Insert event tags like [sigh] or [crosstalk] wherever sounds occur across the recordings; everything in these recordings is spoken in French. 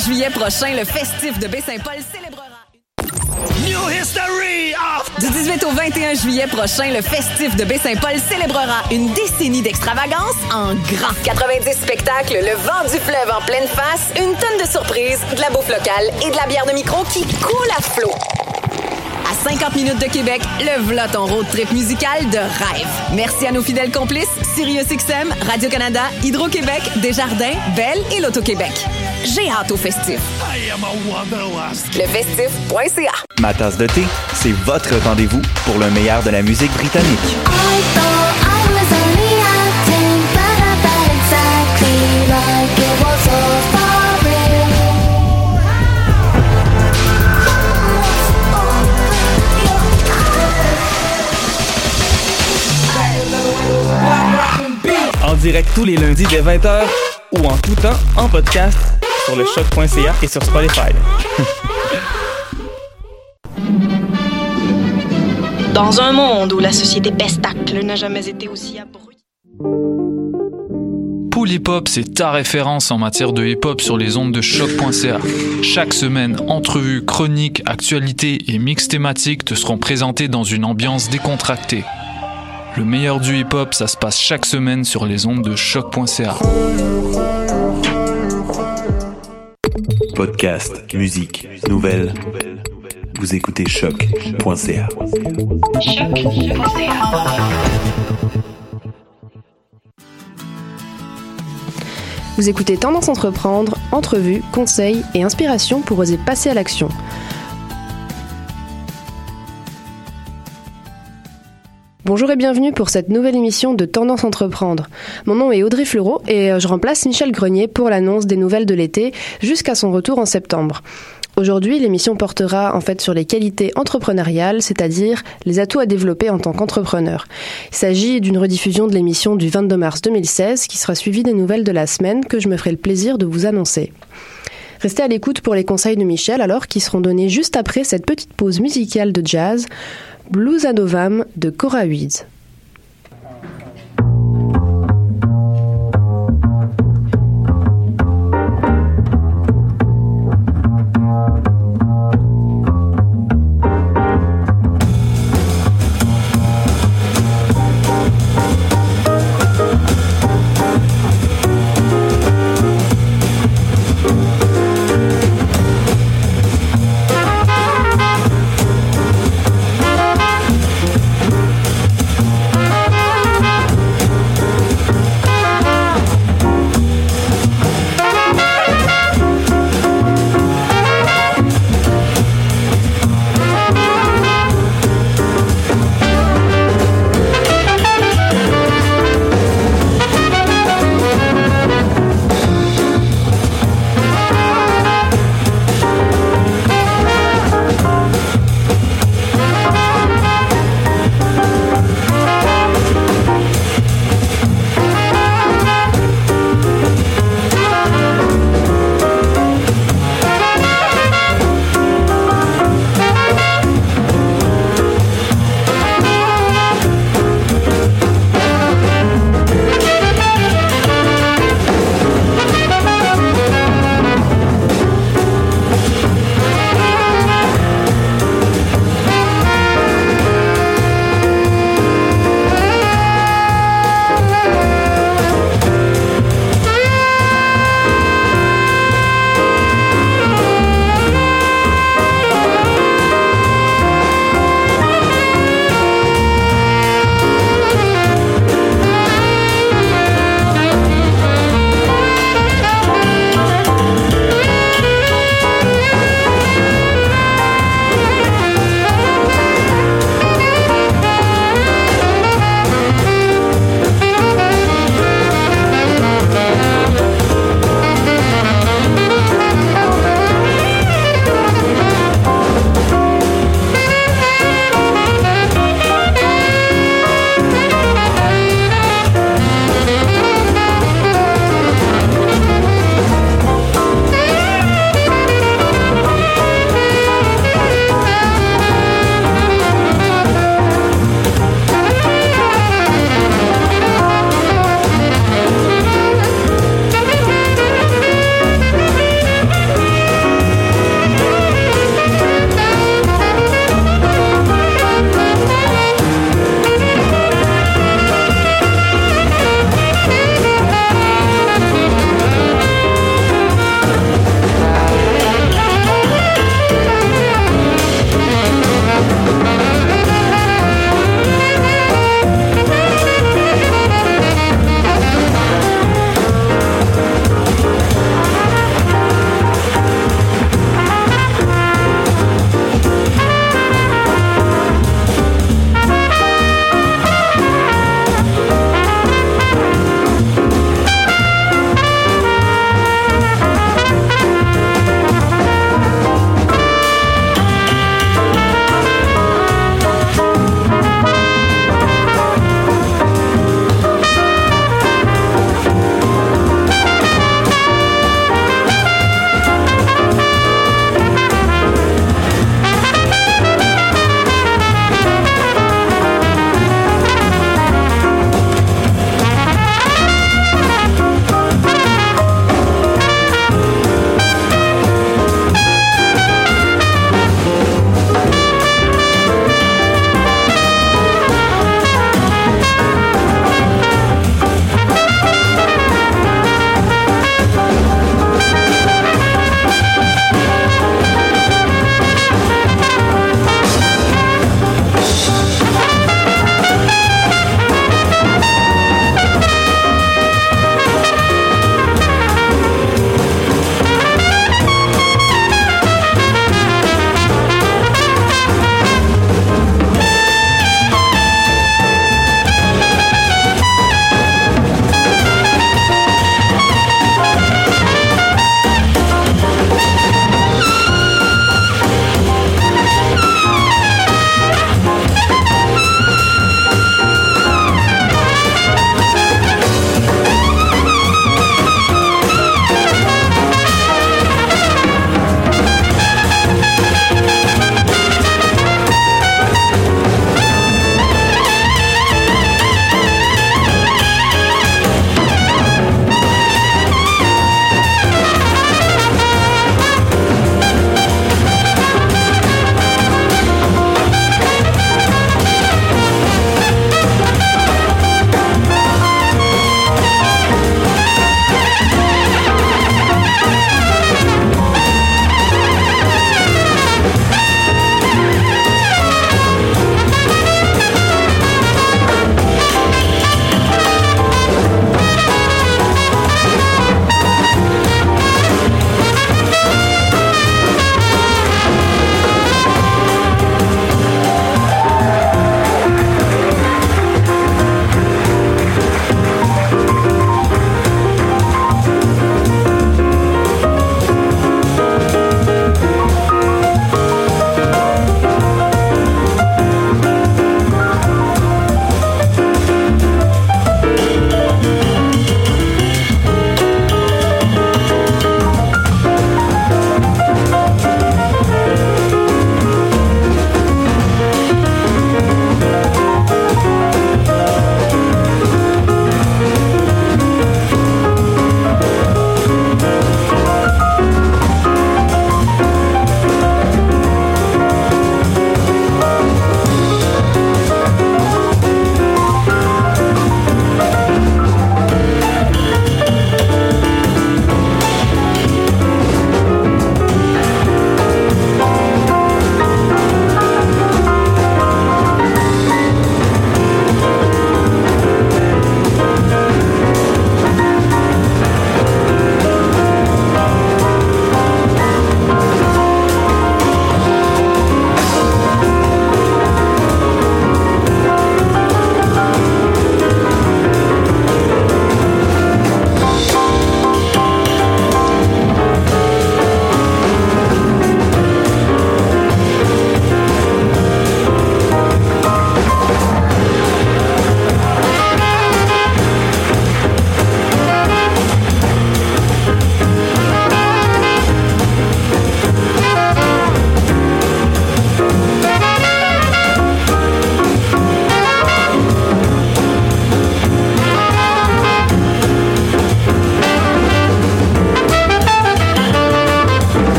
juillet prochain, le festif de Baie-Saint-Paul célébrera... New history of... Du 18 au 21 juillet prochain, le festif de Baie-Saint-Paul célébrera une décennie d'extravagance en grand. 90 spectacles, le vent du fleuve en pleine face, une tonne de surprises, de la bouffe locale et de la bière de micro qui coule à flot. À 50 minutes de Québec, le v'là ton road trip musical de rêve. Merci à nos fidèles complices, SiriusXM, Radio-Canada, Hydro-Québec, Desjardins, Belle et L'Auto-Québec. J'ai hâte au festif. I am a wanderlust. Lefestif.ca Ma tasse de thé, c'est votre rendez-vous pour le meilleur de la musique britannique. Direct tous les lundis dès 20h ou en tout temps en podcast sur le choc.ca et sur Spotify. [laughs] Dans un monde où la société pestacle n'a jamais été aussi abrupte. Pool Hip Hop, c'est ta référence en matière de hip hop sur les ondes de choc.ca. Chaque semaine, entrevues, chroniques, actualités et mix thématiques te seront présentés dans une ambiance décontractée. Le meilleur du hip hop, ça se passe chaque semaine sur les ondes de choc.ca. Podcast, musique, nouvelles. Vous écoutez choc.ca. Vous écoutez Tendance Entreprendre, entrevues, conseils et inspiration pour oser passer à l'action. Bonjour et bienvenue pour cette nouvelle émission de Tendance Entreprendre. Mon nom est Audrey Fleureau et euh, je remplace Michel Grenier pour l'annonce des nouvelles de l'été jusqu'à son retour en septembre. Aujourd'hui, l'émission portera en fait sur les qualités entrepreneuriales, c'est-à-dire les atouts à développer en tant qu'entrepreneur. Il s'agit d'une rediffusion de l'émission du 22 mars 2016 qui sera suivie des nouvelles de la semaine que je me ferai le plaisir de vous annoncer. Restez à l'écoute pour les conseils de Michel alors qui seront donnés juste après cette petite pause musicale de jazz, Blues Novam de Cora.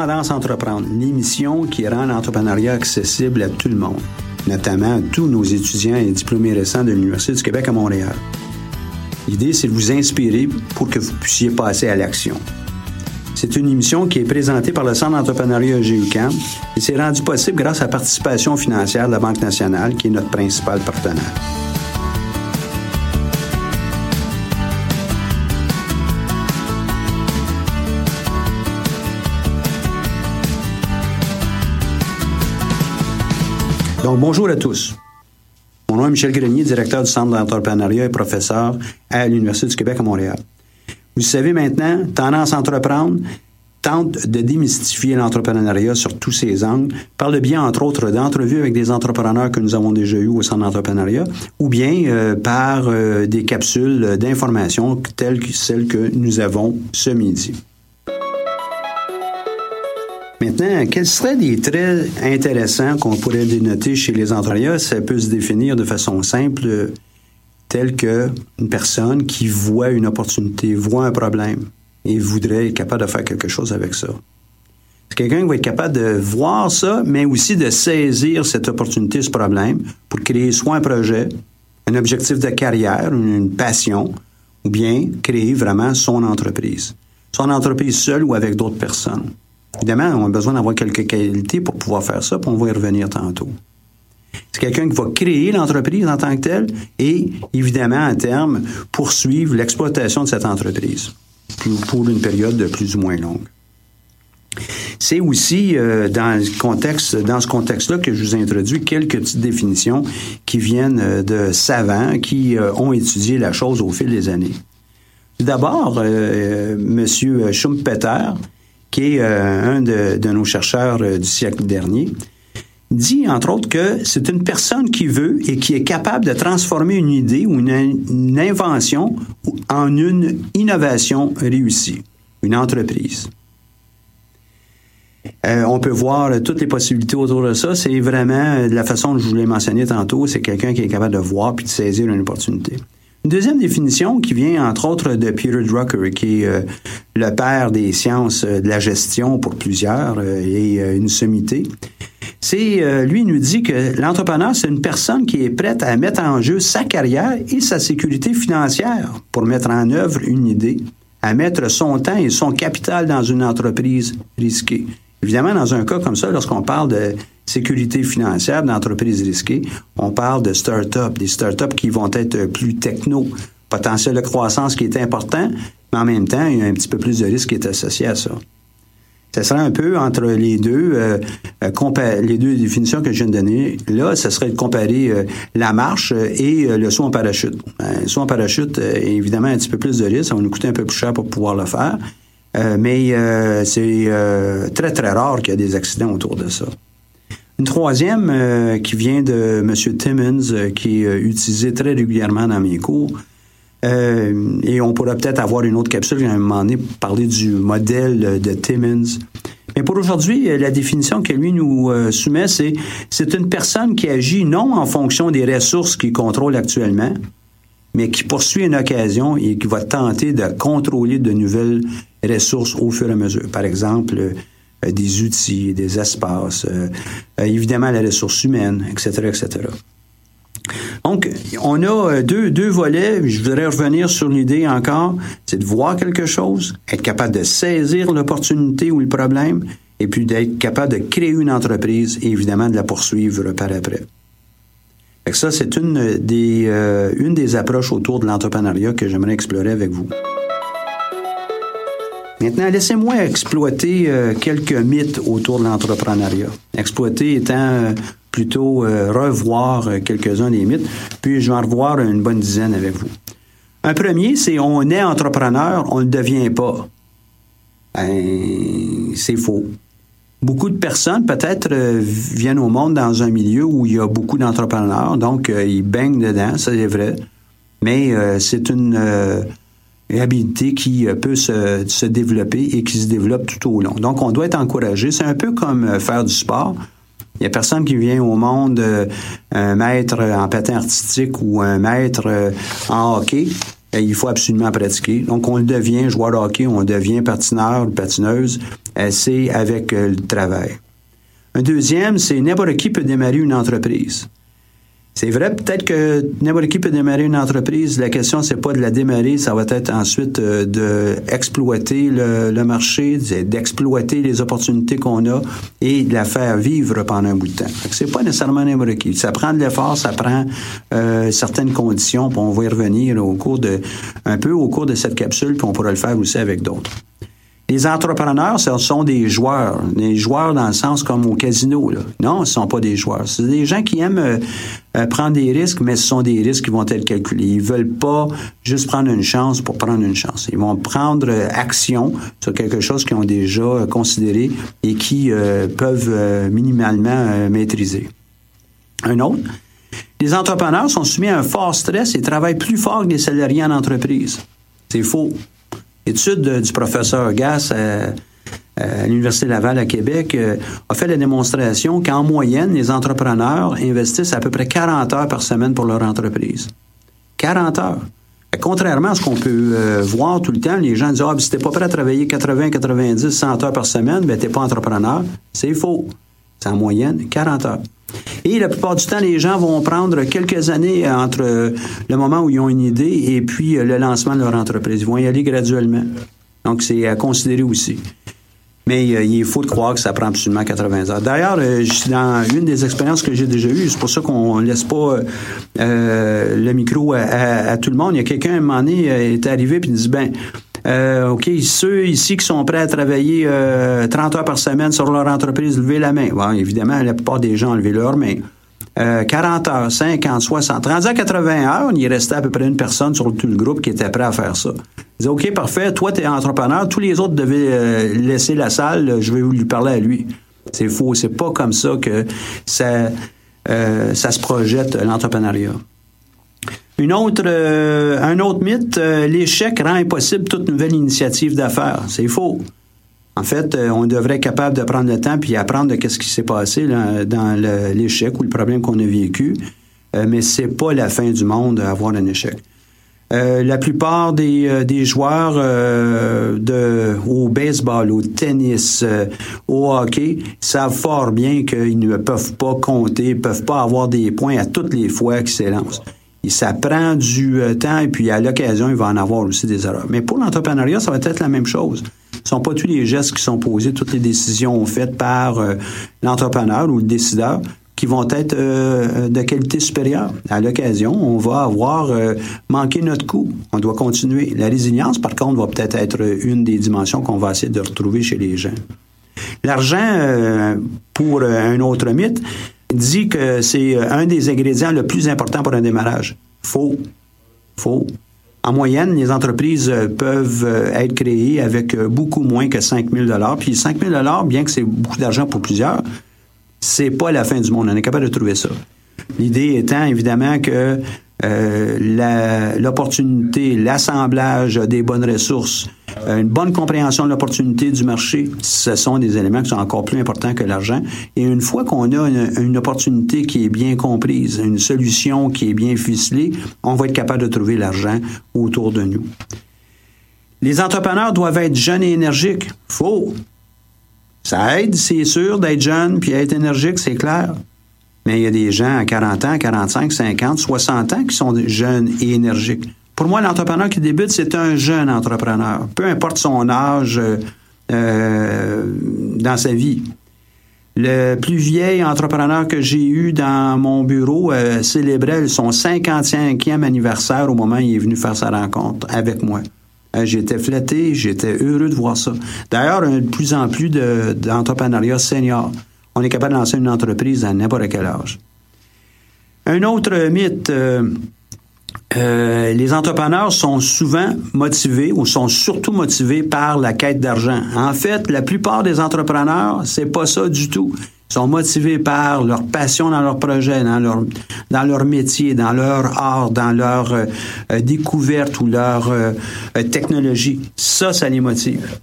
Tendance Entreprendre, l'émission qui rend l'entrepreneuriat accessible à tout le monde, notamment à tous nos étudiants et diplômés récents de l'Université du Québec à Montréal. L'idée, c'est de vous inspirer pour que vous puissiez passer à l'action. C'est une émission qui est présentée par le Centre d'entrepreneuriat GUCAM et c'est rendu possible grâce à la participation financière de la Banque nationale, qui est notre principal partenaire. Donc, bonjour à tous. Mon nom est Michel Grenier, directeur du Centre d'entrepreneuriat et professeur à l'Université du Québec à Montréal. Vous savez maintenant, Tendance Entreprendre tente de démystifier l'entrepreneuriat sur tous ses angles, par le biais, entre autres, d'entrevues avec des entrepreneurs que nous avons déjà eus au Centre d'entrepreneuriat, ou bien euh, par euh, des capsules d'information telles que celles que nous avons ce midi. Maintenant, quels seraient des traits intéressants qu'on pourrait dénoter chez les entrepreneurs? Ça peut se définir de façon simple, telle que une personne qui voit une opportunité, voit un problème et voudrait être capable de faire quelque chose avec ça. C'est quelqu'un qui va être capable de voir ça, mais aussi de saisir cette opportunité, ce problème, pour créer soit un projet, un objectif de carrière, une passion, ou bien créer vraiment son entreprise. Son entreprise seule ou avec d'autres personnes. Évidemment, on a besoin d'avoir quelques qualités pour pouvoir faire ça, puis on va y revenir tantôt. C'est quelqu'un qui va créer l'entreprise en tant que telle et, évidemment, à terme, poursuivre l'exploitation de cette entreprise pour une période de plus ou moins longue. C'est aussi euh, dans, ce contexte-là que je vous introduis quelques petites définitions qui viennent euh, de savants qui euh, ont étudié la chose au fil des années. D'abord, M. Schumpeter, qui est euh, un de, nos chercheurs euh, du siècle dernier, dit, entre autres, que c'est une personne qui veut et qui est capable de transformer une idée ou une, une invention en une innovation réussie, une entreprise. Euh, on peut voir toutes les possibilités autour de ça. C'est vraiment de la façon dont je vous l'ai mentionné tantôt, c'est quelqu'un qui est capable de voir puis de saisir une opportunité. Une deuxième définition qui vient entre autres de Peter Drucker, qui est euh, le père des sciences de la gestion pour plusieurs euh, et euh, une sommité. C'est lui nous dit que l'entrepreneur c'est une personne qui est prête à mettre en jeu sa carrière et sa sécurité financière pour mettre en œuvre une idée, à mettre son temps et son capital dans une entreprise risquée. Évidemment, dans un cas comme ça, lorsqu'on parle de sécurité financière d'entreprises risquées, on parle de start-up, des start-up qui vont être plus techno, potentiel de croissance qui est important, mais en même temps, il y a un petit peu plus de risque qui est associé à ça. Ce serait un peu entre les deux, euh, les deux définitions que je viens de donner. Là, ce serait de comparer euh, la marche et euh, le saut en parachute. le saut en parachute, évidemment, un petit peu plus de risque. Ça va nous coûter un peu plus cher pour pouvoir le faire. mais c'est très, très rare qu'il y ait des accidents autour de ça. Une troisième euh, qui vient de M. Timmons, euh, qui est euh, utilisé très régulièrement dans mes cours. et on pourra peut-être avoir une autre capsule à un moment donné pour parler du modèle de Timmons. Mais pour aujourd'hui, la définition que lui nous soumet, c'est c'est une personne qui agit non en fonction des ressources qu'il contrôle actuellement, mais qui poursuit une occasion et qui va tenter de contrôler de nouvelles ressources au fur et à mesure. Par exemple, des outils, des espaces, euh, euh, évidemment les ressources humaines, etc., etc. Donc, on a deux, deux volets. Je voudrais revenir sur l'idée encore, c'est de voir quelque chose, être capable de saisir l'opportunité ou le problème, et puis d'être capable de créer une entreprise et évidemment de la poursuivre par après. Ça, c'est une des, euh, une des approches autour de l'entrepreneuriat que j'aimerais explorer avec vous. Maintenant, laissez-moi exploiter euh, quelques mythes autour de l'entrepreneuriat. Exploiter étant euh, plutôt euh, revoir quelques-uns des mythes, puis je vais en revoir une bonne dizaine avec vous. Un premier, c'est on est entrepreneur, on ne devient pas. Ben, c'est faux. Beaucoup de personnes, peut-être, viennent au monde dans un milieu où il y a beaucoup d'entrepreneurs, donc ils baignent dedans, ça c'est vrai. Mais c'est une habilité qui euh, peut se, se, développer et qui se développe tout au long. Donc, on doit être encouragé. C'est un peu comme euh, faire du sport. Il n'y a personne qui vient au monde, euh, un maître en patin artistique ou un maître en hockey, il faut absolument pratiquer. Donc, on devient joueur de hockey, on devient patineur ou patineuse. c'est avec le travail. Un deuxième, c'est n'importe qui peut démarrer une entreprise. C'est vrai, peut-être que n'importe qui peut démarrer une entreprise. La question, c'est pas de la démarrer, ça va être ensuite euh, de exploiter le, le marché, d'exploiter les opportunités qu'on a et de la faire vivre pendant un bout de temps. C'est pas nécessairement n'importe qui. Ça prend de l'effort, ça prend euh, certaines conditions, puis on va y revenir au cours de un peu au cours de cette capsule, puis on pourra le faire aussi avec d'autres. Les entrepreneurs, ce sont des joueurs. Des joueurs dans le sens comme au casino. Non, ce ne sont pas des joueurs. C'est des gens qui aiment euh, euh, prendre des risques, mais ce sont des risques qui vont être calculés. Ils veulent pas juste prendre une chance pour prendre une chance. Ils vont prendre euh, action sur quelque chose qu'ils ont déjà considéré et qui peuvent minimalement maîtriser. Un autre, les entrepreneurs sont soumis à un fort stress et travaillent plus fort que les salariés en entreprise. C'est faux. Étude du professeur Gass euh, à l'Université Laval à Québec euh, a fait la démonstration qu'en moyenne, les entrepreneurs investissent à peu près 40 heures par semaine pour leur entreprise. 40 heures. Contrairement à ce qu'on peut euh, voir tout le temps, les gens disent Ah, si t'es pas prêt à travailler 80, 90, 100 heures par semaine, ben t'es pas entrepreneur. C'est faux. C'est en moyenne 40 heures. Et la plupart du temps, les gens vont prendre quelques années entre euh, le moment où ils ont une idée et puis euh, le lancement de leur entreprise. Ils vont y aller graduellement. Donc, c'est à considérer aussi. Mais euh, il faut croire que ça prend absolument 80 heures. D'ailleurs, euh, dans une des expériences que j'ai déjà eues. C'est pour ça qu'on laisse pas euh, euh, le micro à, tout le monde. Il y a quelqu'un, à un moment donné, euh, est arrivé il dit, ben, euh, OK, ceux ici qui sont prêts à travailler euh, 30 heures par semaine sur leur entreprise, levez la main. Bon, évidemment, la plupart des gens ont levé leur main. Euh, 40 heures, 50, 60. Rendu à 80 heures, il restait à peu près une personne sur tout le groupe qui était prêt à faire ça. Il disait, OK, parfait, toi, tu es entrepreneur, tous les autres devaient euh, laisser la salle, je vais lui parler à lui. C'est faux, c'est pas comme ça que ça, euh, ça se projette, l'entrepreneuriat. Euh, un autre mythe, euh, l'échec rend impossible toute nouvelle initiative d'affaires. C'est faux. En fait, euh, on devrait être capable de prendre le temps puis apprendre de ce qui s'est passé dans l'échec ou le problème qu'on a vécu. Mais c'est pas la fin du monde avoir un échec. La plupart des, joueurs au baseball, au tennis, au hockey savent fort bien qu'ils ne peuvent pas compter, peuvent pas avoir des points à toutes les fois qu'ils s'élancent. Ça prend du euh, temps et puis à l'occasion, il va en avoir aussi des erreurs. Mais pour l'entrepreneuriat, ça va être la même chose. Ce ne sont pas tous les gestes qui sont posés, toutes les décisions faites par euh, l'entrepreneur ou le décideur qui vont être euh, de qualité supérieure. À l'occasion, on va avoir manqué notre coup. On doit continuer. La résilience, par contre, va peut-être être une des dimensions qu'on va essayer de retrouver chez les gens. L'argent, pour un autre mythe, dit que c'est euh, un des ingrédients le plus important pour un démarrage. Faux. Faux. En moyenne, les entreprises euh, peuvent euh, être créées avec beaucoup moins que 5 000 Puis 5 000 bien que c'est beaucoup d'argent pour plusieurs, c'est pas la fin du monde. On est capable de trouver ça. L'idée étant évidemment que euh, l'opportunité, l'assemblage des bonnes ressources, euh, une bonne compréhension de l'opportunité du marché, ce sont des éléments qui sont encore plus importants que l'argent. Et une fois qu'on a une, une opportunité qui est bien comprise, une solution qui est bien ficelée, on va être capable de trouver l'argent autour de nous. Les entrepreneurs doivent être jeunes et énergiques. Faux. Ça aide, c'est sûr, d'être jeune puis être énergique, c'est clair. Mais il y a des gens à 40 ans, 45, 50, 60 ans qui sont jeunes et énergiques. Pour moi, l'entrepreneur qui débute, c'est un jeune entrepreneur, peu importe son âge euh, euh, dans sa vie. Le plus vieil entrepreneur que j'ai eu dans mon bureau euh, célébrait son 55e anniversaire au moment où il est venu faire sa rencontre avec moi. J'étais flatté, j'étais heureux de voir ça. D'ailleurs, de plus en plus de- d'entrepreneuriat senior. On est capable de lancer une entreprise à n'importe quel âge. Un autre mythe, euh, euh, les entrepreneurs sont souvent motivés ou sont surtout motivés par la quête d'argent. En fait, la plupart des entrepreneurs, c'est pas ça du tout. Ils sont motivés par leur passion dans leur projet, dans leur, dans leur métier, dans leur art, dans leur euh, découverte ou leur technologie. Ça, ça les motive.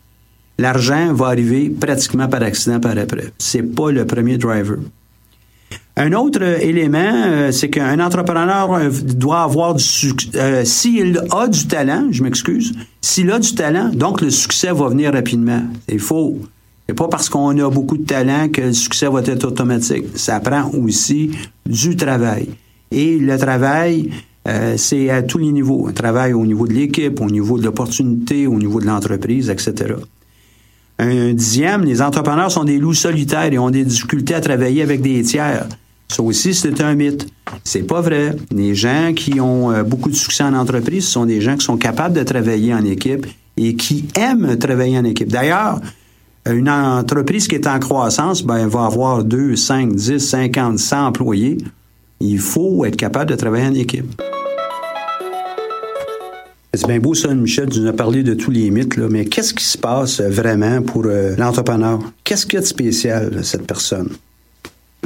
L'argent va arriver pratiquement par accident par après. C'est pas le premier driver. Un autre euh, élément, euh, c'est qu'un entrepreneur euh, doit avoir du succès. s'il a du talent, je m'excuse, s'il a du talent, donc le succès va venir rapidement. Il faut. C'est pas parce qu'on a beaucoup de talent que le succès va être automatique. Ça prend aussi du travail. Et le travail, c'est à tous les niveaux. Un travail au niveau de l'équipe, au niveau de l'opportunité, au niveau de l'entreprise, etc. Un dixième, les entrepreneurs sont des loups solitaires et ont des difficultés à travailler avec des tiers. Ça aussi, c'est un mythe. C'est pas vrai. Les gens qui ont euh, beaucoup de succès en entreprise ce sont des gens qui sont capables de travailler en équipe et qui aiment travailler en équipe. D'ailleurs, une entreprise qui est en croissance, ben, elle va avoir 2, 5, 10, 50, 100 employés. Il faut être capable de travailler en équipe. C'est bien beau ça, Michel, tu nous as parlé de tous les mythes, là, mais qu'est-ce qui se passe vraiment pour euh, l'entrepreneur? Qu'est-ce qu'il y a de spécial, cette personne?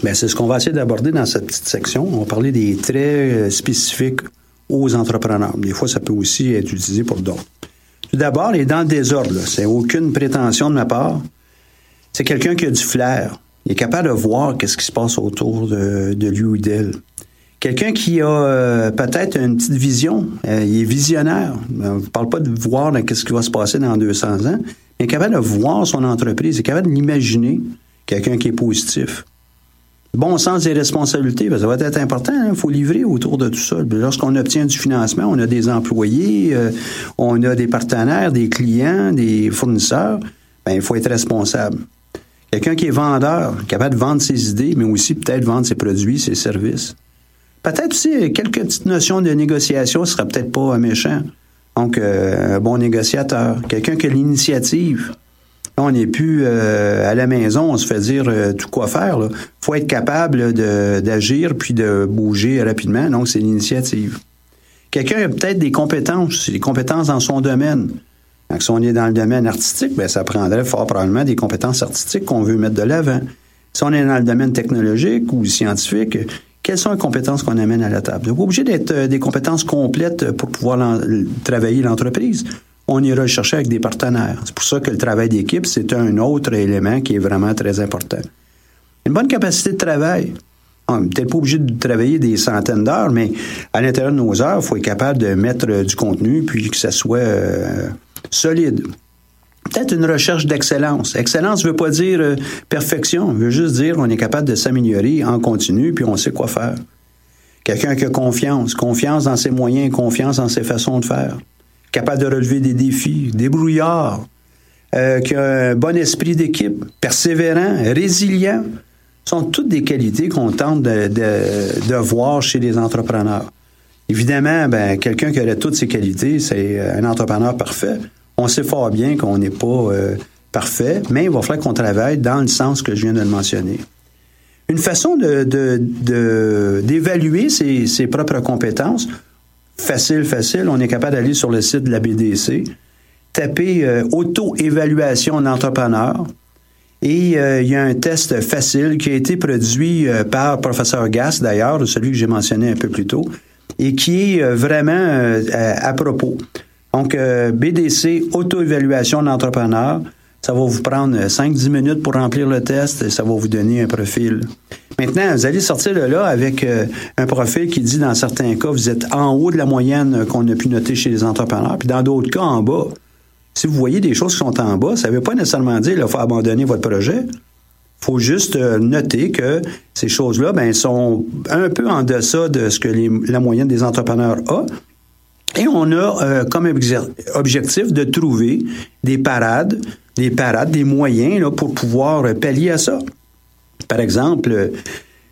Bien, c'est ce qu'on va essayer d'aborder dans cette petite section. On va parler des traits euh, spécifiques aux entrepreneurs. Des fois, ça peut aussi être utilisé pour d'autres. Tout d'abord, il est dans le désordre. C'est aucune prétention de ma part. C'est quelqu'un qui a du flair. Il est capable de voir qu'est-ce qui se passe autour de lui ou d'elle. Quelqu'un qui a euh, peut-être une petite vision, euh, il est visionnaire. On ne parle pas de voir qu'est-ce qui va se passer dans 200 ans, mais capable de voir son entreprise, est capable de l'imaginer. Quelqu'un qui est positif. Bon sens des responsabilités, ben, ça va être important. Il hein, faut livrer autour de tout ça. Lorsqu'on obtient du financement, on a des employés, euh, on a des partenaires, des clients, des fournisseurs. Ben, il faut être responsable. Quelqu'un qui est vendeur, capable de vendre ses idées, mais aussi peut-être vendre ses produits, ses services. Peut-être aussi quelques petites notions de négociation, ce serait peut-être pas méchant. Donc, euh, un bon négociateur, quelqu'un qui a l'initiative. On n'est plus euh, à la maison, on se fait dire euh, tout quoi faire. Il faut être capable d'agir puis de bouger rapidement. Donc, c'est l'initiative. Quelqu'un a peut-être des compétences, des compétences dans son domaine. Donc, si on est dans le domaine artistique, ben, ça prendrait fort probablement des compétences artistiques qu'on veut mettre de l'avant. Si on est dans le domaine technologique ou scientifique, quelles sont les compétences qu'on amène à la table? Pas obligé d'être euh, des compétences complètes pour pouvoir travailler l'entreprise. On ira le chercher avec des partenaires. C'est pour ça que le travail d'équipe, c'est un autre élément qui est vraiment très important. Une bonne capacité de travail. On n'est peut-être pas obligé de travailler des centaines d'heures, mais à l'intérieur de nos heures, il faut être capable de mettre euh, du contenu puis que ça soit euh, solide. Peut-être une recherche d'excellence. Excellence ne veut pas dire euh, perfection, veut juste dire qu'on est capable de s'améliorer en continu, puis on sait quoi faire. Quelqu'un qui a confiance, confiance dans ses moyens, confiance dans ses façons de faire, capable de relever des défis, débrouillard, euh, qui a un bon esprit d'équipe, persévérant, résilient, sont toutes des qualités qu'on tente de, de, voir chez les entrepreneurs. Évidemment, ben, quelqu'un qui aurait toutes ces qualités, c'est un entrepreneur parfait. On sait fort bien qu'on n'est pas euh, parfait, mais il va falloir qu'on travaille dans le sens que je viens de le mentionner. Une façon d'évaluer ses, propres compétences, facile, facile, on est capable d'aller sur le site de la BDC, taper euh, auto-évaluation d'entrepreneur, et euh, il y a un test facile qui a été produit par professeur Gass, d'ailleurs, celui que j'ai mentionné un peu plus tôt, et qui est vraiment à propos. Donc, euh, BDC, auto-évaluation d'entrepreneur, ça va vous prendre 5-10 minutes pour remplir le test et ça va vous donner un profil. Maintenant, vous allez sortir de là avec euh, un profil qui dit, dans certains cas, vous êtes en haut de la moyenne qu'on a pu noter chez les entrepreneurs, puis dans d'autres cas, en bas. Si vous voyez des choses qui sont en bas, ça ne veut pas nécessairement dire qu'il faut abandonner votre projet. Il faut juste euh, noter que ces choses-là ben, sont un peu en deçà de ce que la moyenne des entrepreneurs a, et on a euh, comme objectif de trouver des parades, des parades, des moyens là, pour pouvoir pallier à ça. Par exemple,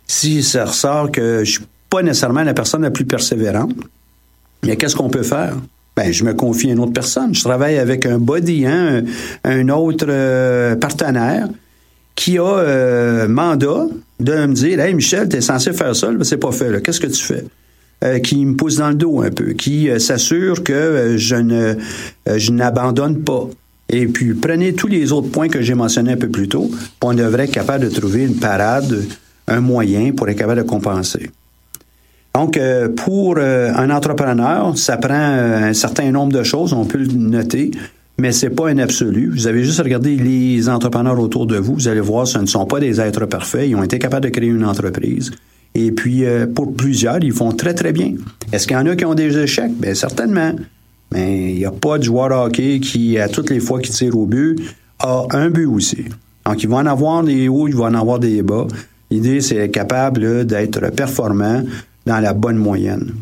si ça ressort que je suis pas nécessairement la personne la plus persévérante, mais qu'est-ce qu'on peut faire? Ben, je me confie à une autre personne. Je travaille avec un body, hein, un, autre euh, partenaire qui a euh, mandat de me dire Hey Michel, tu es censé faire ça, mais c'est pas fait. Qu'est-ce que tu fais? Euh, qui me pousse dans le dos un peu, qui euh, s'assure que euh, je ne je n'abandonne pas. Et puis prenez tous les autres points que j'ai mentionnés un peu plus tôt, on devrait être capable de trouver une parade, un moyen pour être capable de compenser. Donc, pour un entrepreneur, ça prend un certain nombre de choses, on peut le noter, mais c'est pas un absolu. Vous avez juste à regarder les entrepreneurs autour de vous, vous allez voir, ce ne sont pas des êtres parfaits, ils ont été capables de créer une entreprise Et puis, euh, pour plusieurs, ils font très, très bien. Est-ce qu'il y en a qui ont des échecs? Bien, certainement. Mais il n'y a pas de joueur hockey qui, à toutes les fois qu'il tire au but, a un but aussi. Donc, il va en avoir des hauts, il va en avoir des bas. L'idée, c'est être capable d'être performant dans la bonne moyenne.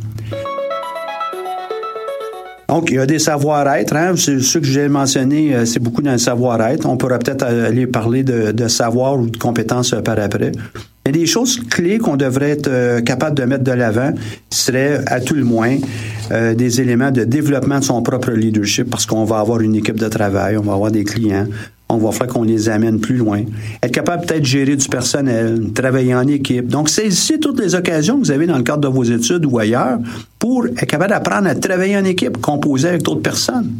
Donc, il y a des savoir-être. Hein? Ce que j'ai mentionné, euh, c'est beaucoup dans le savoir-être. On pourrait peut-être aller parler de, de savoir ou de compétences euh, par après. Mais des choses clés qu'on devrait être euh, capable de mettre de l'avant seraient, à tout le moins, euh, des éléments de développement de son propre leadership parce qu'on va avoir une équipe de travail, on va avoir des clients, on va faire qu'on les amène plus loin. Être capable peut-être de gérer du personnel, travailler en équipe. Donc, saisissez toutes les occasions que vous avez dans le cadre de vos études ou ailleurs pour être capable d'apprendre à travailler en équipe, composer avec d'autres personnes.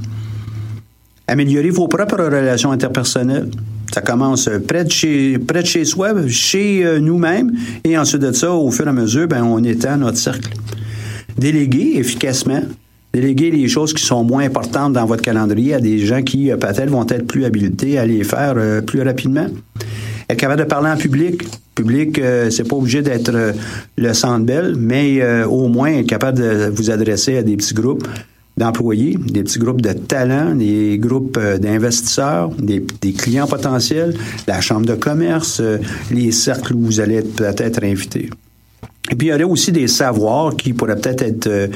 Améliorer vos propres relations interpersonnelles. Ça commence près de chez, près de chez soi, chez euh, nous-mêmes, et ensuite de ça, au fur et à mesure, ben, on étend notre cercle. Déléguer efficacement. Déléguer les choses qui sont moins importantes dans votre calendrier à des gens qui, euh, peut-être, vont être plus habilités à les faire euh, plus rapidement. Être capable de parler en public. Public, euh, c'est pas obligé d'être le centre belle, mais au moins être capable de vous adresser à des petits groupes d'employés, des petits groupes de talents, des groupes euh, d'investisseurs, des, clients potentiels, la chambre de commerce, euh, les cercles où vous allez être peut-être invité. Et puis, il y aurait aussi des savoirs qui pourraient peut-être être,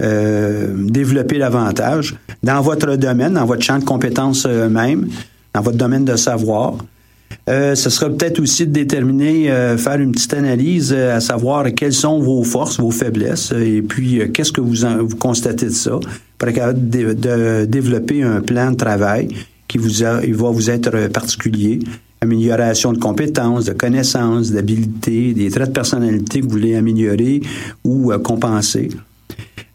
euh, développés davantage dans votre domaine, dans votre champ de compétences même, dans votre domaine de savoir. Euh, ce sera peut-être aussi de déterminer, euh, faire une petite analyse euh, à savoir quelles sont vos forces, vos faiblesses, et puis qu'est-ce que vous, en- vous constatez de ça, pour être capable de, développer un plan de travail qui vous a- il va vous être particulier, amélioration de compétences, de connaissances, d'habiletés, des traits de personnalité que vous voulez améliorer ou compenser.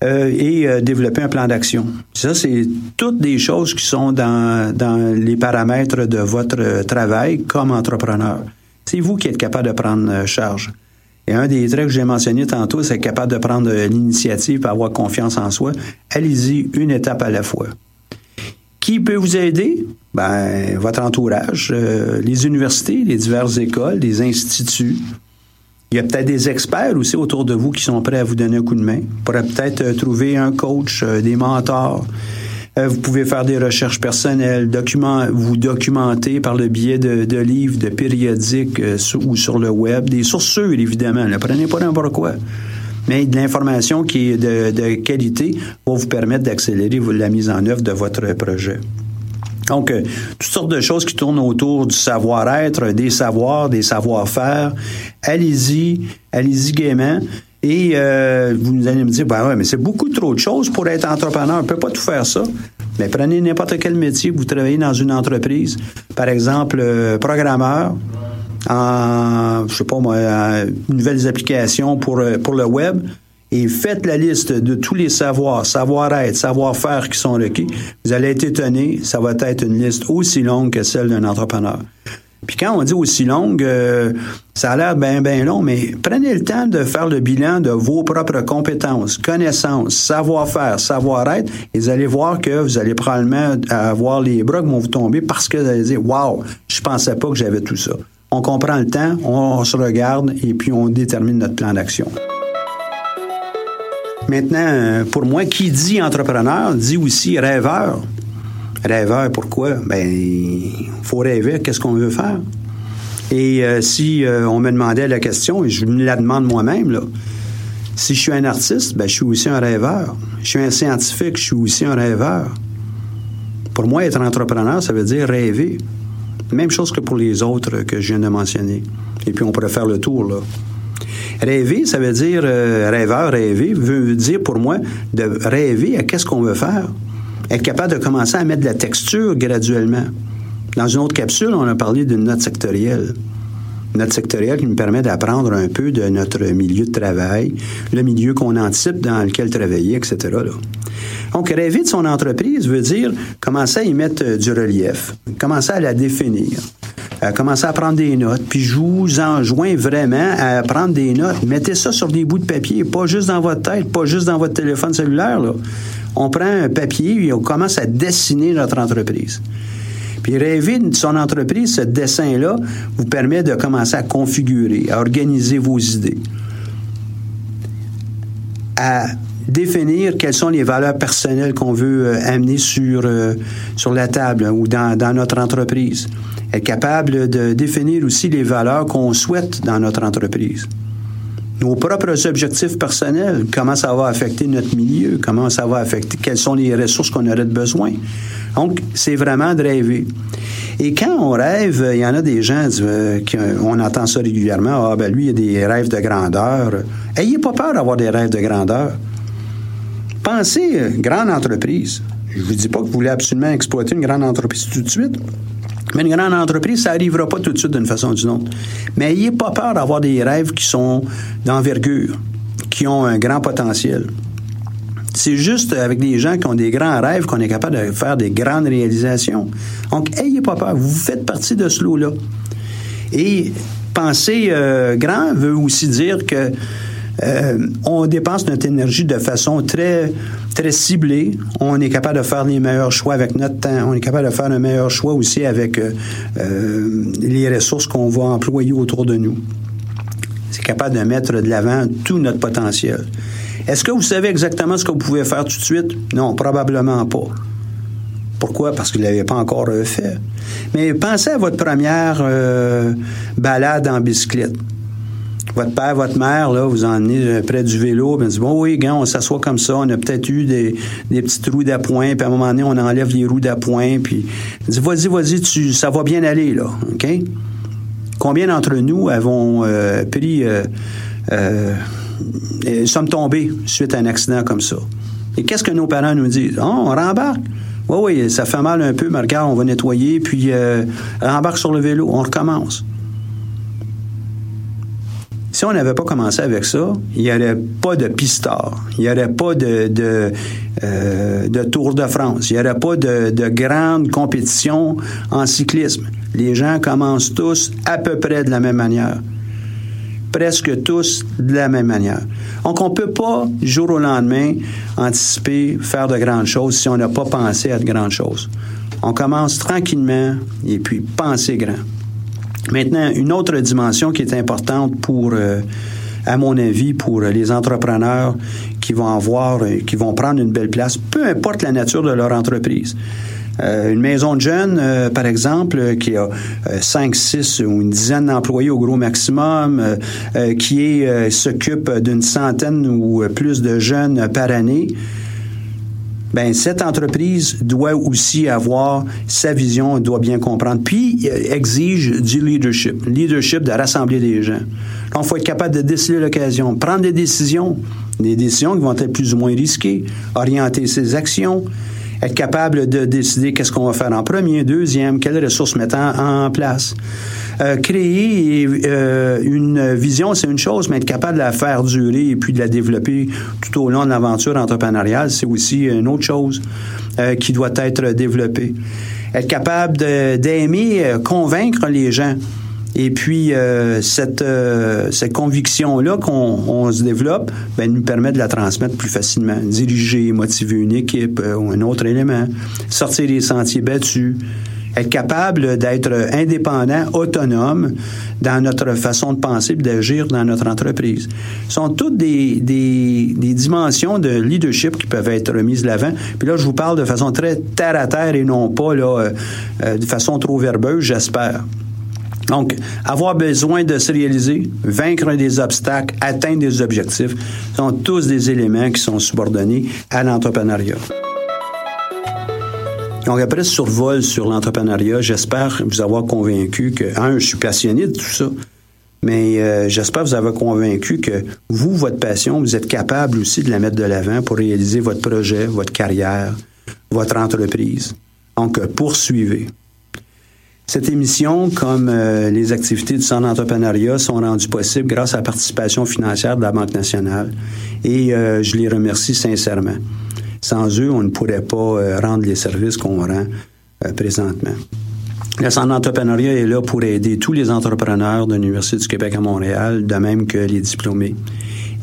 Euh, et euh, développer un plan d'action. Ça, c'est toutes des choses qui sont dans, les paramètres de votre euh, travail comme entrepreneur. C'est vous qui êtes capable de prendre charge. Et un des traits que j'ai mentionné tantôt, c'est capable de prendre l'initiative avoir confiance en soi. Allez-y une étape à la fois. Qui peut vous aider? Ben, votre entourage, les universités, les diverses écoles, les instituts. Il y a peut-être des experts aussi autour de vous qui sont prêts à vous donner un coup de main. Vous pourrez peut-être euh, trouver un coach, euh, des mentors. Euh, vous pouvez faire des recherches personnelles, vous documenter par le biais de, livres, de périodiques ou sur le web, des sources sûres, évidemment. Ne prenez pas n'importe quoi. Mais de l'information qui est de, de qualité va vous permettre d'accélérer la mise en œuvre de votre projet. Donc, euh, toutes sortes de choses qui tournent autour du savoir-être, des savoirs, des savoir-faire. Allez-y, allez-y gaiement. Et euh, vous allez me dire, ben ouais, mais c'est beaucoup trop de choses pour être entrepreneur. On ne peut pas tout faire ça. Mais prenez n'importe quel métier, vous travaillez dans une entreprise. Par exemple, euh, programmeur, en, je sais pas moi, en nouvelles applications pour, euh, pour le web et faites la liste de tous les savoirs, savoir-être, savoir-faire qui sont requis. Vous allez être étonné, ça va être une liste aussi longue que celle d'un entrepreneur. Puis quand on dit aussi longue, euh, ça a l'air bien, bien long, mais prenez le temps de faire le bilan de vos propres compétences, connaissances, savoir-faire, savoir-être, et vous allez voir que vous allez probablement avoir les bras qui vont vous tomber parce que vous allez dire, wow, je pensais pas que j'avais tout ça. On comprend le temps, on se regarde et puis on détermine notre plan d'action. Maintenant, euh, pour moi, qui dit entrepreneur dit aussi rêveur. Rêveur, pourquoi? Ben, faut rêver, qu'est-ce qu'on veut faire? Et euh, si euh, on me demandait la question, et je me la demande moi-même, là, si je suis un artiste, ben, je suis aussi un rêveur. Je suis un scientifique, je suis aussi un rêveur. Pour moi, être entrepreneur, ça veut dire rêver. Même chose que pour les autres que je viens de mentionner. Et puis, on pourrait faire le tour, là. Rêver, ça veut dire, euh, rêveur, rêver, veut dire pour moi de rêver à qu'est-ce qu'on veut faire. Être capable de commencer à mettre de la texture graduellement. Dans une autre capsule, on a parlé d'une note sectorielle. Une note sectorielle qui nous permet d'apprendre un peu de notre milieu de travail, le milieu qu'on anticipe dans lequel travailler, etc. Donc, rêver de son entreprise veut dire commencer à y mettre euh, du relief, commencer à la définir, euh, commencer à prendre des notes, puis je vous enjoins vraiment à prendre des notes. Mettez ça sur des bouts de papier, pas juste dans votre tête, pas juste dans votre téléphone cellulaire. On prend un papier et on commence à dessiner notre entreprise. Puis rêver son entreprise, ce dessin-là vous permet de commencer à configurer, à organiser vos idées. à définir quelles sont les valeurs personnelles qu'on veut euh, amener sur, euh, sur la table ou dans, dans notre entreprise. Être capable de définir aussi les valeurs qu'on souhaite dans notre entreprise. Nos propres objectifs personnels, comment ça va affecter notre milieu, comment ça va affecter, quelles sont les ressources qu'on aurait de besoin. Donc, c'est vraiment de rêver. Et quand on rêve, il y en a des gens, qui, euh, on entend ça régulièrement, ah ben lui, il a des rêves de grandeur. Ayez pas peur d'avoir des rêves de grandeur. Pensez euh, grande entreprise. Je vous dis pas que vous voulez absolument exploiter une grande entreprise tout de suite. Mais une grande entreprise, ça n'arrivera pas tout de suite d'une façon ou d'une autre. Mais ayez pas peur d'avoir des rêves qui sont d'envergure, qui ont un grand potentiel. C'est juste avec des gens qui ont des grands rêves qu'on est capable de faire des grandes réalisations. Donc, ayez pas peur. Vous faites partie de ce lot-là. Et penser euh, grand veut aussi dire que euh, on dépense notre énergie de façon très très ciblée. On est capable de faire les meilleurs choix avec notre temps. On est capable de faire un meilleur choix aussi avec euh, euh, les ressources qu'on va employer autour de nous. C'est capable de mettre de l'avant tout notre potentiel. Est-ce que vous savez exactement ce que vous pouvez faire tout de suite? Non, probablement pas. Pourquoi? Parce que vous ne l'avez pas encore euh, fait. Mais pensez à votre première euh, balade en bicyclette. Votre père, votre mère, là, vous emmenez euh, près du vélo, on dit, bon, oui, gars, on s'assoit comme ça, on a peut-être eu des, des petits trous d'appoint, puis à un moment donné, on enlève les roues d'appoint, puis dit, vas-y, vas-y, tu, ça va bien aller, là, OK? Combien d'entre nous avons euh, pris... Euh, euh, euh, sommes tombés suite à un accident comme ça? Et qu'est-ce que nos parents nous disent? Oh, on rembarque. Oui, oui, ça fait mal un peu, mais regarde, on va nettoyer, puis euh, rembarque sur le vélo, on recommence. Si on n'avait pas commencé avec ça, il n'y aurait pas de pistard, il n'y aurait pas de, de, euh, de Tour de France, il n'y aurait pas de, de grande compétition en cyclisme. Les gens commencent tous à peu près de la même manière presque tous de la même manière. Donc, on ne peut pas, jour au lendemain, anticiper, faire de grandes choses si on n'a pas pensé à de grandes choses. On commence tranquillement et puis penser grand. Maintenant, une autre dimension qui est importante pour, euh, à mon avis, pour les entrepreneurs qui vont avoir, euh, qui vont prendre une belle place, peu importe la nature de leur entreprise. Euh, une maison de jeunes, euh, par exemple, euh, qui a 5, 6 ou une dizaine d'employés au gros maximum, euh, qui s'occupe d'une centaine ou plus de jeunes par année, ben cette entreprise doit aussi avoir sa vision, doit bien comprendre, puis exige du leadership, leadership de rassembler des gens. Donc, il faut être capable de décider l'occasion, prendre des décisions, des décisions qui vont être plus ou moins risquées, orienter ses actions, être capable de décider qu'est-ce qu'on va faire en premier, deuxième, quelles ressources mettre en, place. Euh, créer euh, une vision, c'est une chose, mais être capable de la faire durer et puis de la développer tout au long de l'aventure entrepreneuriale, c'est aussi une autre chose euh, qui doit être développée. Être capable d'aimer, convaincre les gens. Et puis, euh, cette, euh, cette conviction-là qu'on on se développe ben, nous permet de la transmettre plus facilement. Diriger, motiver une équipe euh, ou un autre élément. Sortir des sentiers battus. Être capable d'être indépendant, autonome dans notre façon de penser et d'agir dans notre entreprise. Ce sont toutes des, des, des dimensions de leadership qui peuvent être mises de l'avant. Puis là, je vous parle de façon très terre à terre et non pas là, euh, de façon trop verbeuse, j'espère. Donc, avoir besoin de se réaliser, vaincre des obstacles, atteindre des objectifs, sont tous des éléments qui sont subordonnés à l'entrepreneuriat. Donc, après ce survol sur l'entrepreneuriat, j'espère vous avoir convaincu que, un, je suis passionné de tout ça, mais euh, j'espère vous avoir convaincu que vous, votre passion, vous êtes capable aussi de la mettre de l'avant pour réaliser votre projet, votre carrière, votre entreprise. Donc, poursuivez. Cette émission, comme euh, les activités du Centre d'entrepreneuriat, sont rendues possibles grâce à la participation financière de la Banque nationale. Et euh, je les remercie sincèrement. Sans eux, on ne pourrait pas euh, rendre les services qu'on rend présentement. Le Centre d'entrepreneuriat est là pour aider tous les entrepreneurs de l'Université du Québec à Montréal, de même que les diplômés.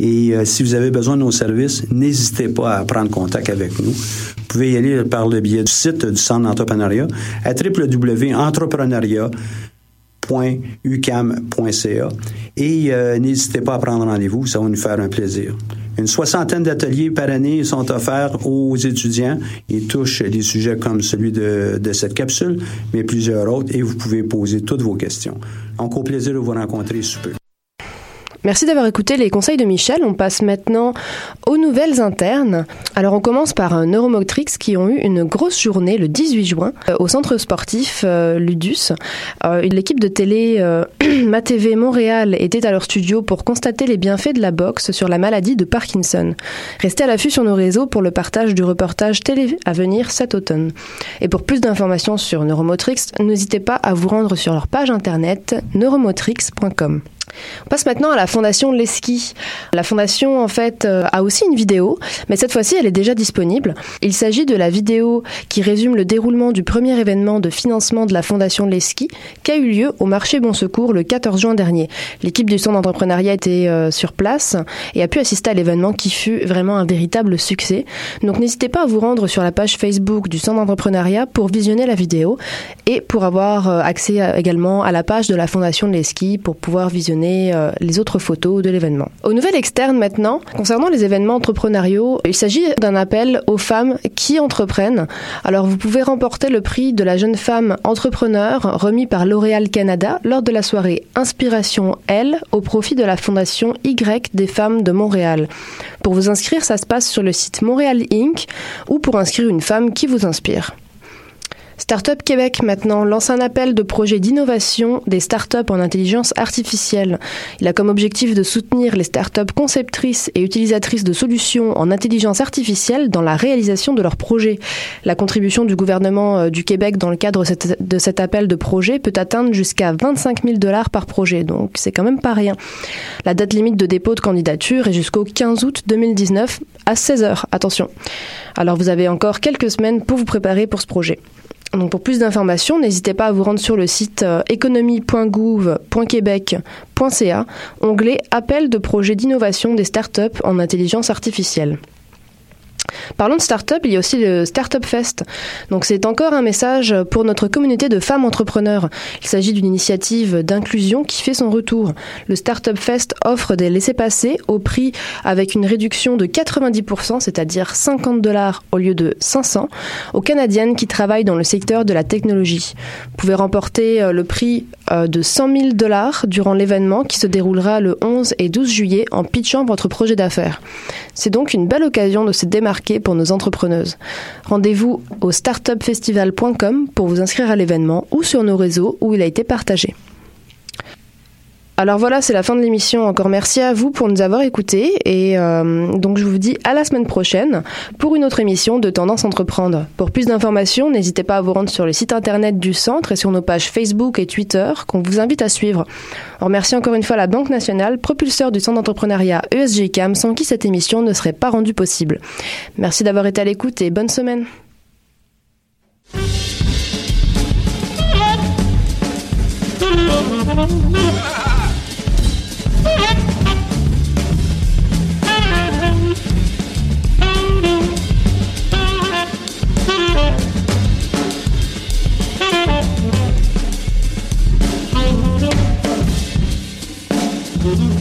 Et si vous avez besoin de nos services, n'hésitez pas à prendre contact avec nous. Vous pouvez y aller par le biais du site du Centre d'entrepreneuriat à www.entrepreneuriat.ucam.ca et euh, n'hésitez pas à prendre rendez-vous, ça va nous faire un plaisir. Une soixantaine d'ateliers par année sont offerts aux étudiants. Ils touchent des sujets comme celui de, de cette capsule, mais plusieurs autres, et vous pouvez poser toutes vos questions. Au plaisir de vous rencontrer sous peu. Merci d'avoir écouté les conseils de Michel. On passe maintenant aux nouvelles internes. Alors on commence par un Neuromotrix qui ont eu une grosse journée le 18 juin euh, au centre sportif euh, Ludus. Euh, L'équipe de télé euh, [clears throat] MaTV Montréal était à leur studio pour constater les bienfaits de la boxe sur la maladie de Parkinson. Restez à l'affût sur nos réseaux pour le partage du reportage télé à venir cet automne. Et pour plus d'informations sur Neuromotrix, n'hésitez pas à vous rendre sur leur page internet neuromotrix.com. On passe maintenant à la fondation Leski. La fondation, en fait, euh, a aussi une vidéo, mais cette fois-ci, elle est déjà disponible. Il s'agit de la vidéo qui résume le déroulement du premier événement de financement de la fondation Leski, qui a eu lieu au marché Bon Secours le 14 juin dernier. L'équipe du centre d'entrepreneuriat était euh, sur place et a pu assister à l'événement qui fut vraiment un véritable succès. Donc n'hésitez pas à vous rendre sur la page Facebook du centre d'entrepreneuriat pour visionner la vidéo et pour avoir euh, accès également à la page de la fondation Leski pour pouvoir visionner euh, les autres photos de l'événement. Aux nouvelles externes maintenant, concernant les événements entrepreneuriaux, il s'agit d'un appel aux femmes qui entreprennent. Alors vous pouvez remporter le prix de la jeune femme entrepreneur remis par L'Oréal Canada lors de la soirée Inspiration L au profit de la fondation Y des femmes de Montréal. Pour vous inscrire, ça se passe sur le site Montréal Inc. ou pour inscrire une femme qui vous inspire. Startup Québec maintenant lance un appel de projet d'innovation des startups en intelligence artificielle. Il a comme objectif de soutenir les startups conceptrices et utilisatrices de solutions en intelligence artificielle dans la réalisation de leurs projets. La contribution du gouvernement euh, du Québec dans le cadre de cet- appel de projet peut atteindre jusqu'à 25 000 dollars par projet, donc c'est quand même pas rien. La date limite de dépôt de candidature est jusqu'au 15 août 2019 à 16 heures. Attention. Alors vous avez encore quelques semaines pour vous préparer pour ce projet. Donc pour plus d'informations, n'hésitez pas à vous rendre sur le site euh, économie.gouv.québec.ca, onglet Appel de projets d'innovation des startups en intelligence artificielle. Parlons de start-up, il y a aussi le Startup Fest. Donc c'est encore un message pour notre communauté de femmes entrepreneurs. Il s'agit d'une initiative d'inclusion qui fait son retour. Le Startup Fest offre des laissés-passer au prix avec une réduction de 90%, c'est-à-dire 50 dollars au lieu de 500, aux Canadiennes qui travaillent dans le secteur de la technologie. Vous pouvez remporter euh, le prix de 100 000 dollars durant l'événement qui se déroulera le 11 et 12 juillet en pitchant votre projet d'affaires. C'est donc une belle occasion de se démarquer pour nos entrepreneuses. Rendez-vous au startupfestival.com pour vous inscrire à l'événement ou sur nos réseaux où il a été partagé. Alors voilà, c'est la fin de l'émission. Encore merci à vous pour nous avoir écoutés. Et euh, donc je vous dis à la semaine prochaine pour une autre émission de Tendance Entreprendre. Pour plus d'informations, n'hésitez pas à vous rendre sur le site internet du centre et sur nos pages Facebook et Twitter qu'on vous invite à suivre. On remercie encore une fois la Banque nationale, propulseur du centre d'entrepreneuriat ESGCAM, sans qui cette émission ne serait pas rendue possible. Merci d'avoir été à l'écoute et bonne semaine. Mm-hmm.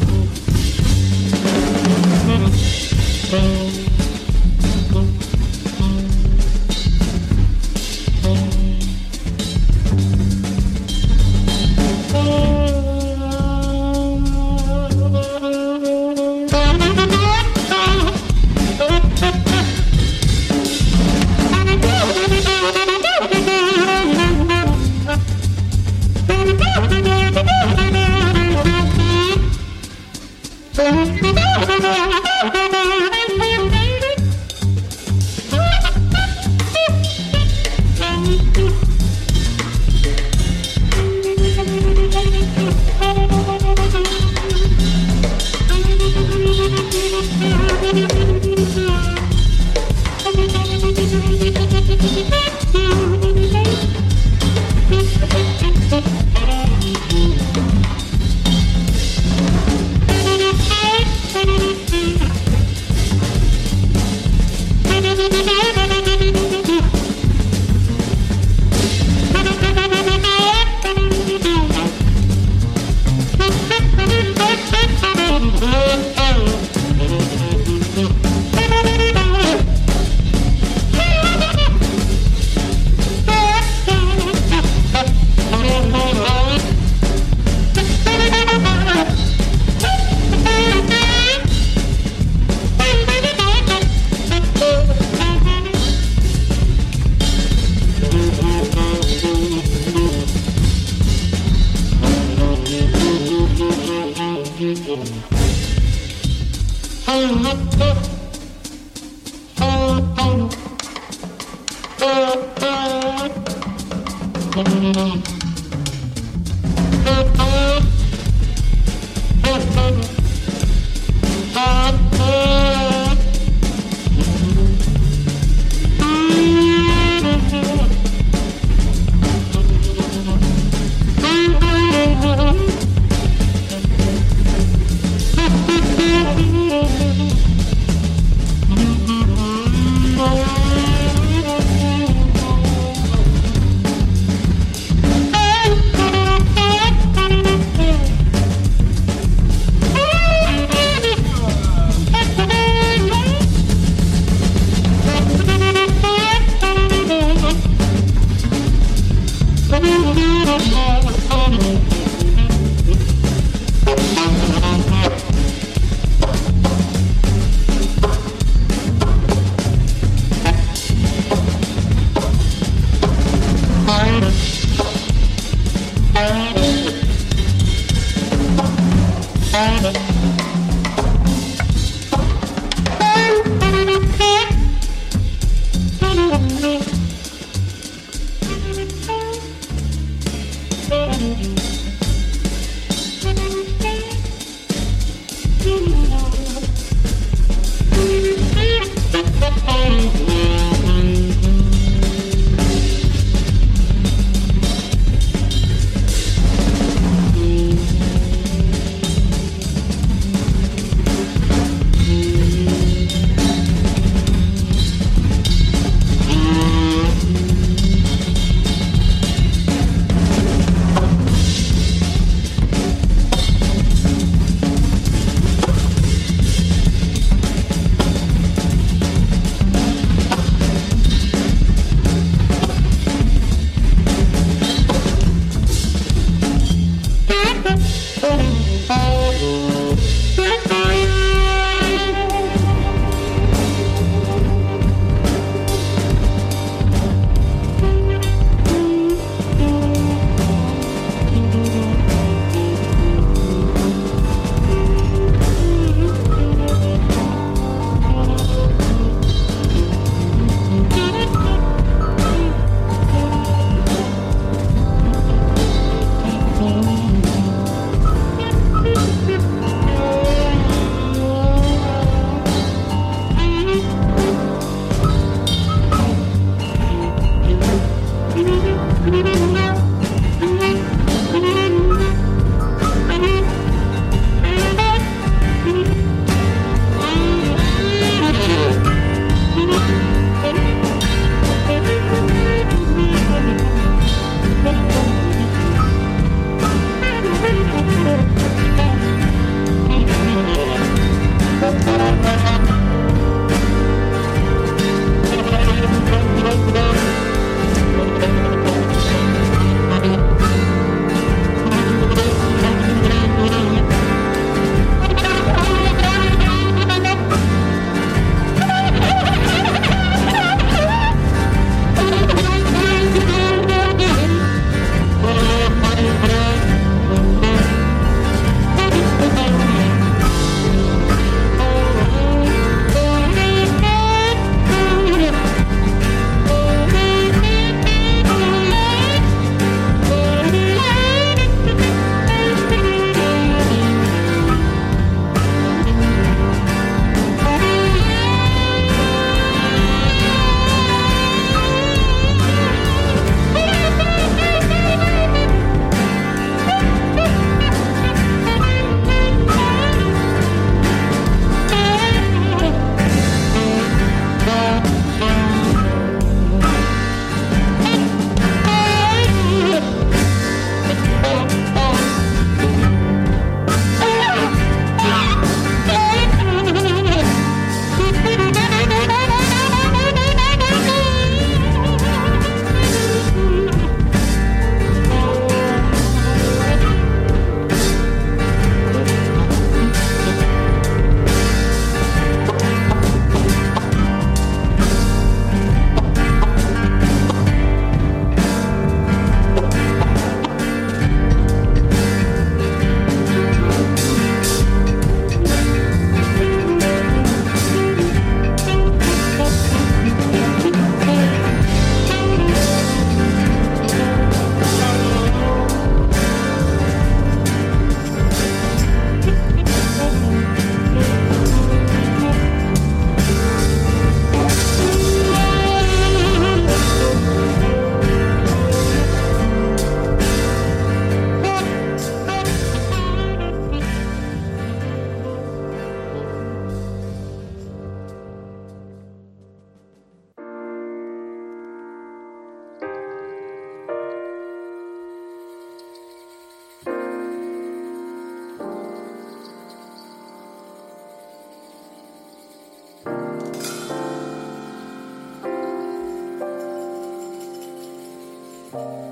Bye.